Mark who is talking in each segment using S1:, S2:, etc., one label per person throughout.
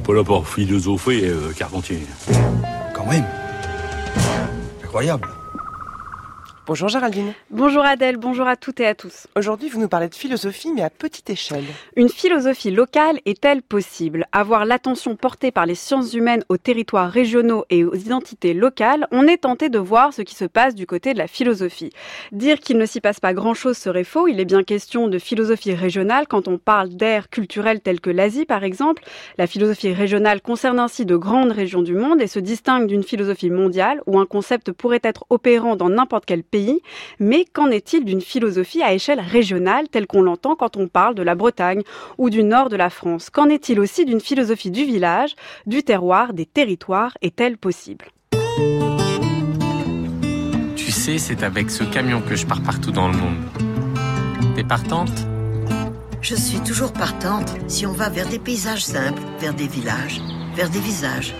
S1: n'est pas là pour philosopher, euh, Carpentier.
S2: Quand même. Incroyable.
S3: Bonjour Géraldine.
S4: Bonjour Adèle, bonjour à toutes et à tous.
S3: Aujourd'hui, vous nous parlez de philosophie, mais à petite échelle.
S4: Une philosophie locale est-elle possible? Avoir l'attention portée par les sciences humaines aux territoires régionaux et aux identités locales, on est tenté de voir ce qui se passe du côté de la philosophie. Dire qu'il ne s'y passe pas grand-chose serait faux. Il est bien question de philosophie régionale quand on parle d'aires culturelles telles que l'Asie, par exemple. La philosophie régionale concerne ainsi de grandes régions du monde et se distingue d'une philosophie mondiale où un concept pourrait être opérant dans n'importe quel pays mais qu'en est-il d'une philosophie à échelle régionale telle qu'on l'entend quand on parle de la Bretagne ou du nord de la France? Qu'en est-il aussi d'une philosophie du village, du terroir, des territoires Est-elle possible?
S5: Tu sais, c'est avec ce camion que je pars partout dans le monde. T'es partante?
S6: Je suis toujours partante. Si on va vers des paysages simples, vers des villages, vers des visages.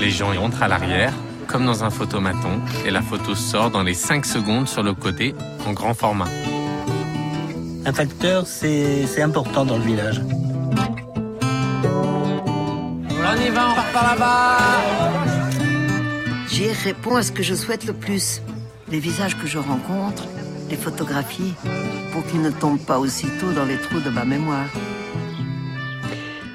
S5: Les gens y rentrent à l'arrière, comme dans un photomaton, et la photo sort dans les 5 secondes sur le côté en grand format.
S7: Un facteur, c'est important dans le village.
S5: On y va, on part par là-bas
S6: J'y réponds à ce que je souhaite le plus. Les visages que je rencontre, les photographies, pour qu'ils ne tombent pas aussitôt dans les trous de ma mémoire.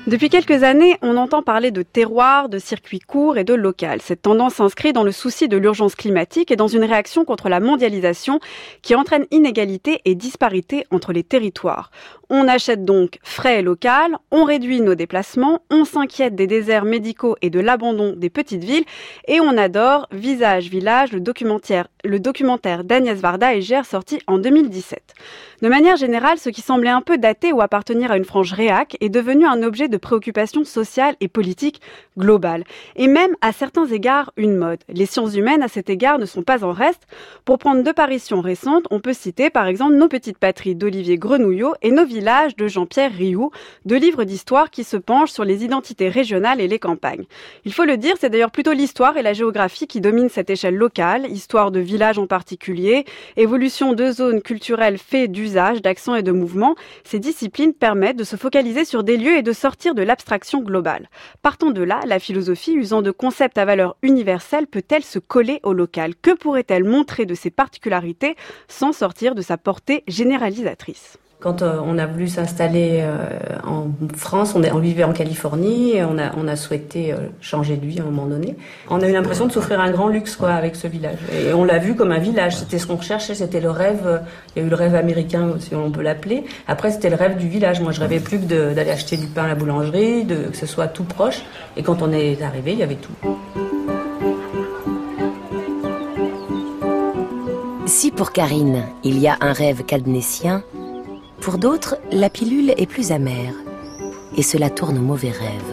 S4: Depuis quelques années, on entend parler de terroir, de circuits courts et de local. Cette tendance s'inscrit dans le souci de l'urgence climatique et dans une réaction contre la mondialisation qui entraîne inégalité et disparité entre les territoires. On achète donc frais et local, on réduit nos déplacements, on s'inquiète des déserts médicaux et de l'abandon des petites villes et on adore Visage Village, le documentaire, le documentaire d'Agnès Varda et Gère sorti en 2017. De manière générale, ce qui semblait un peu daté ou appartenir à une frange réac est devenu un objet préoccupation sociale et politique globale. Et même, à certains égards, une mode. Les sciences humaines, à cet égard, ne sont pas en reste. Pour prendre deux paritions récentes, on peut citer par exemple Nos petites patries d'Olivier Grenouillot et Nos villages de Jean-Pierre Rioux, deux livres d'histoire qui se penchent sur les identités régionales et les campagnes. Il faut le dire, c'est d'ailleurs plutôt l'histoire et la géographie qui dominent cette échelle locale, histoire de villages en particulier, évolution de zones culturelles fait d'usage d'accent et de mouvement, ces disciplines permettent de se focaliser sur des lieux et de sortir de l'abstraction globale. Partant de là, la philosophie, usant de concepts à valeur universelle, peut-elle se coller au local? Que pourrait-elle montrer de ses particularités sans sortir de sa portée généralisatrice?
S8: Quand euh, on a voulu s'installer euh, en France, on, vivait en Californie, on a, souhaité euh, changer de vie à un moment donné. On a eu l'impression de s'offrir un grand luxe avec ce village. Et on l'a vu comme un village. C'était ce qu'on recherchait, c'était le rêve. Il y a eu le rêve américain, si on peut l'appeler. Après, c'était le rêve du village. Moi, je rêvais plus que d'aller acheter du pain à la boulangerie, que ce soit tout proche. Et quand on est arrivé, il y avait tout.
S9: Si pour Karine, il y a un rêve cadnécien, pour d'autres, la pilule est plus amère et cela tourne au mauvais rêve.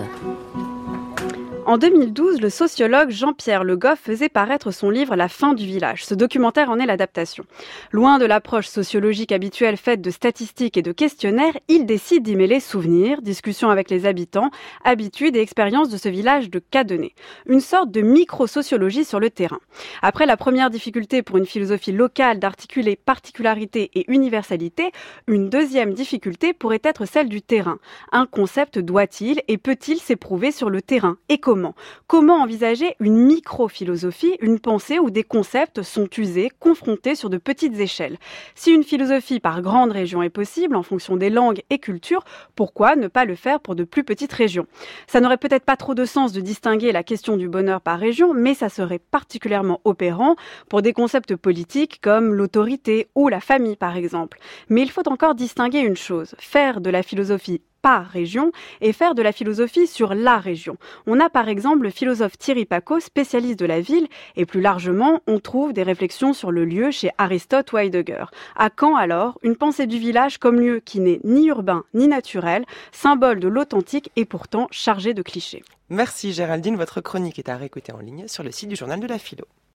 S4: En 2012, le sociologue Jean-Pierre Le Goff faisait paraître son livre La fin du village. Ce documentaire en est l'adaptation. Loin de l'approche sociologique habituelle faite de statistiques et de questionnaires, il décide d'y mêler souvenirs, discussions avec les habitants, habitudes et expériences de ce village de Cadenet. Une sorte de micro-sociologie sur le terrain. Après la première difficulté pour une philosophie locale d'articuler particularité et universalité, une deuxième difficulté pourrait être celle du terrain. Un concept doit-il et peut-il s'éprouver sur le terrain? Et comment? Comment envisager une micro-philosophie, une pensée où des concepts sont usés, confrontés sur de petites échelles? Si une philosophie par grande région est possible, en fonction des langues et cultures, pourquoi ne pas le faire pour de plus petites régions? Ça n'aurait peut-être pas trop de sens de distinguer la question du bonheur par région, mais ça serait particulièrement opérant pour des concepts politiques comme l'autorité ou la famille, par exemple. Mais il faut encore distinguer une chose, faire de la philosophie par région et faire de la philosophie sur la région. On a par exemple le philosophe Thierry Paco, spécialiste de la ville, et plus largement, on trouve des réflexions sur le lieu chez Aristote ou Heidegger. À quand alors une pensée du village comme lieu qui n'est ni urbain ni naturel, symbole de l'authentique et pourtant chargé de clichés
S3: Merci Géraldine, votre chronique est à réécouter en ligne sur le site du journal de la philo.